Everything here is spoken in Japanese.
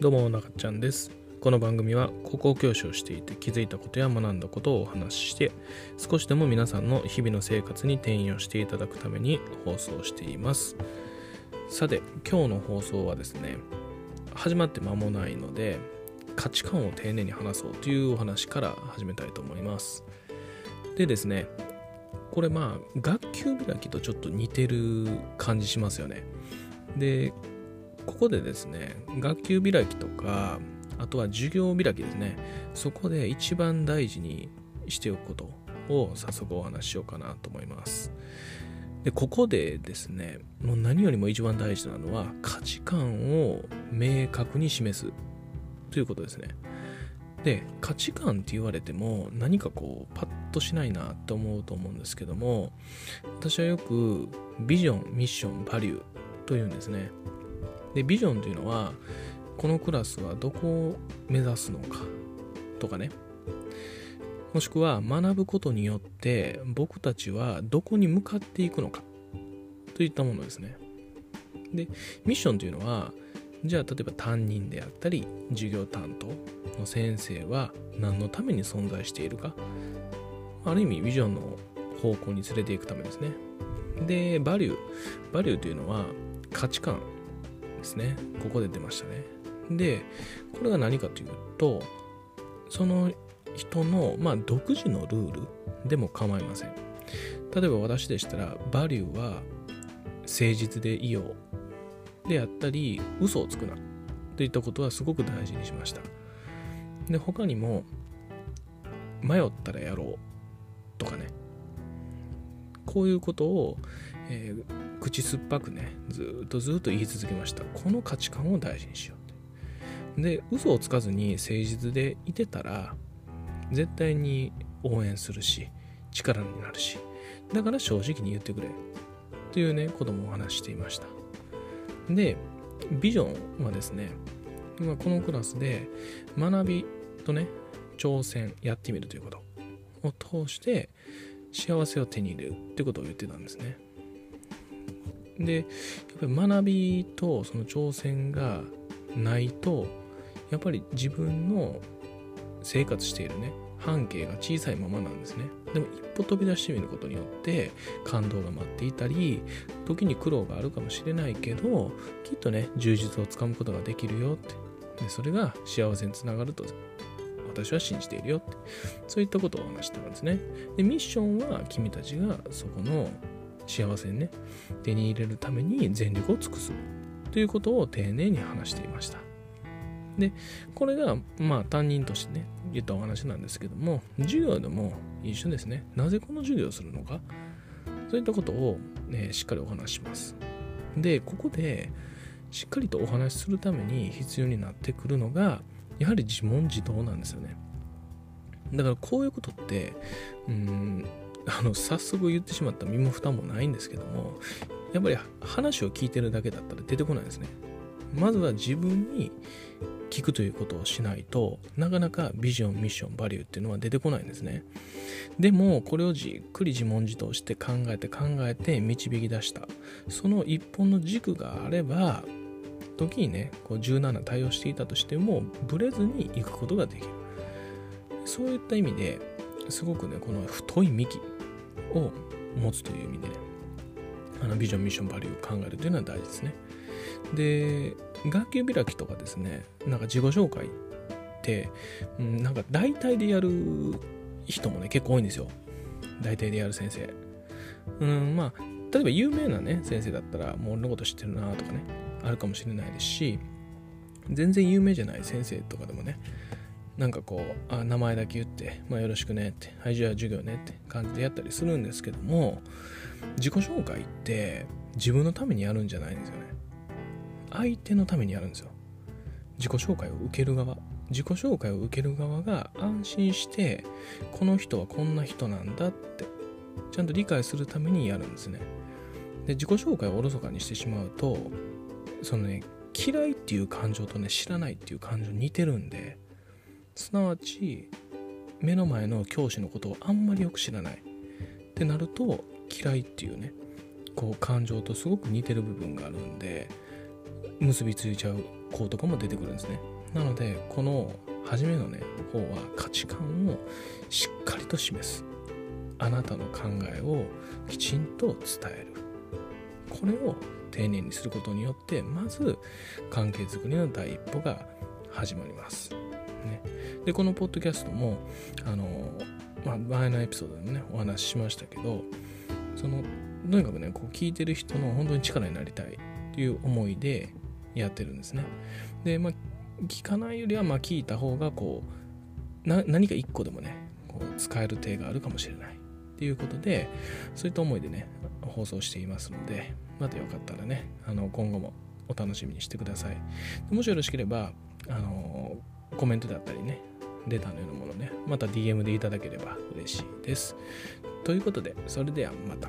どうも、なかちゃんです。この番組は高校教師をしていて気づいたことや学んだことをお話しして、少しでも皆さんの日々の生活に転用していただくために放送しています。さて、今日の放送はですね、始まって間もないので、価値観を丁寧に話そうというお話から始めたいと思います。でですね、これまあ、学級開きとちょっと似てる感じしますよね。で、ここでですね、学級開きとか、あとは授業開きですね、そこで一番大事にしておくことを早速お話ししようかなと思います。で、ここでですね、もう何よりも一番大事なのは価値観を明確に示すということですね。で、価値観って言われても何かこうパッとしないなって思うと思うんですけども、私はよくビジョン、ミッション、バリューというんですね。でビジョンというのはこのクラスはどこを目指すのかとかね。もしくは学ぶことによって僕たちはどこに向かっていくのか。といったものですね。でミッションというのはじゃあ例えば担任であったり授業担当の先生は何のために存在しているか。ある意味ビジョンの方向に連れていくためですね。でバリュー。バリューというのは価値観。ですね。ここで出ましたね。で、これが何かというと、その人の、まあ、独自のルールでも構いません。例えば私でしたら、バリューは誠実でいようであったり、嘘をつくなといったことはすごく大事にしました。で、他にも、迷ったらやろうとかね、こういうことを、えー口酸っぱくねずっとずっと言い続けました。この価値観を大事にしようで嘘をつかずに誠実でいてたら絶対に応援するし力になるしだから正直に言ってくれというねこともお話していました。でビジョンはですねこのクラスで学びとね挑戦やってみるということを通して幸せを手に入れるってことを言ってたんですね。でやっぱり学びとその挑戦がないとやっぱり自分の生活しているね半径が小さいままなんですね。でも一歩飛び出してみることによって感動が待っていたり時に苦労があるかもしれないけどきっとね充実をつかむことができるよって。でそれが幸せにつながると私は信じているよって。そういったことを話してたんですね。でミッションは君たちがそこの幸せにね手に入れるために全力を尽くすということを丁寧に話していました。でこれがまあ担任としてね言ったお話なんですけども授業でも一緒ですね。なぜこの授業をするのか？そういったことを、ね、しっかりお話しします。でここでしっかりとお話しするために必要になってくるのがやはり自問自答なんですよね。だからこういうことってうんあの早速言ってしまった身も蓋もないんですけどもやっぱり話を聞いてるだけだったら出てこないですね。まずは自分に聞くということをしないとなかなかビジョンミッションバリューっていうのは出てこないんですね。でもこれをじっくり自問自答して考えて考えて導き出した。その一本の軸があれば時にねこう柔軟な対応していたとしてもブレずに行くことができる。そういった意味ですごくねこの太い幹を持つという意味でねあのビジョンミッションバリューを考えるというのは大事ですね。で学級開きとかですねなんか自己紹介って、うん、なんか大体でやる人もね結構多いんですよ。大体でやる先生。うんまあ例えば有名なね先生だったらもう俺のこと知ってるなとかね。あるかもしれないですし全然有名じゃない先生とかでもねなんかこうあ名前だけ言って、まあ、よろしくねってはいじゃあ授業ねって感じでやったりするんですけども自己紹介って自分のためにやるんじゃないんですよね。相手のためにやるんですよ。自己紹介を受ける側。自己紹介を受ける側が安心してこの人はこんな人なんだってちゃんと理解するためにやるんですね。で自己紹介をおろそかにしてしまうとそのね嫌いっていう感情とね知らないっていう感情似てるんですなわち目の前の教師のことをあんまりよく知らない。ってなると嫌いっていうねこう感情とすごく似てる部分があるんで結びついちゃう子とかも出てくるんですね。なのでこの初めのね方は価値観をしっかりと示す。あなたの考えをきちんと伝える。これを丁寧にすることによってまず関係づくりの第一歩が始まります、ね、でこのポッドキャストもあの、まあ、前のエピソードでもねお話ししましたけどそのとにかくねこう聞いてる人の本当に力になりたいという思いでやってるんですね。でまあ聞かないよりはまあ聞いた方がこう何か一個でもねこう使える手があるかもしれない。ていうことでそういった思いでね放送していますのでまたよかったらねあの今後もお楽しみにしてください。もしよろしければあのコメントだったりねデータのようなものねまた DM でいただければ嬉しいです。ということでそれではまた。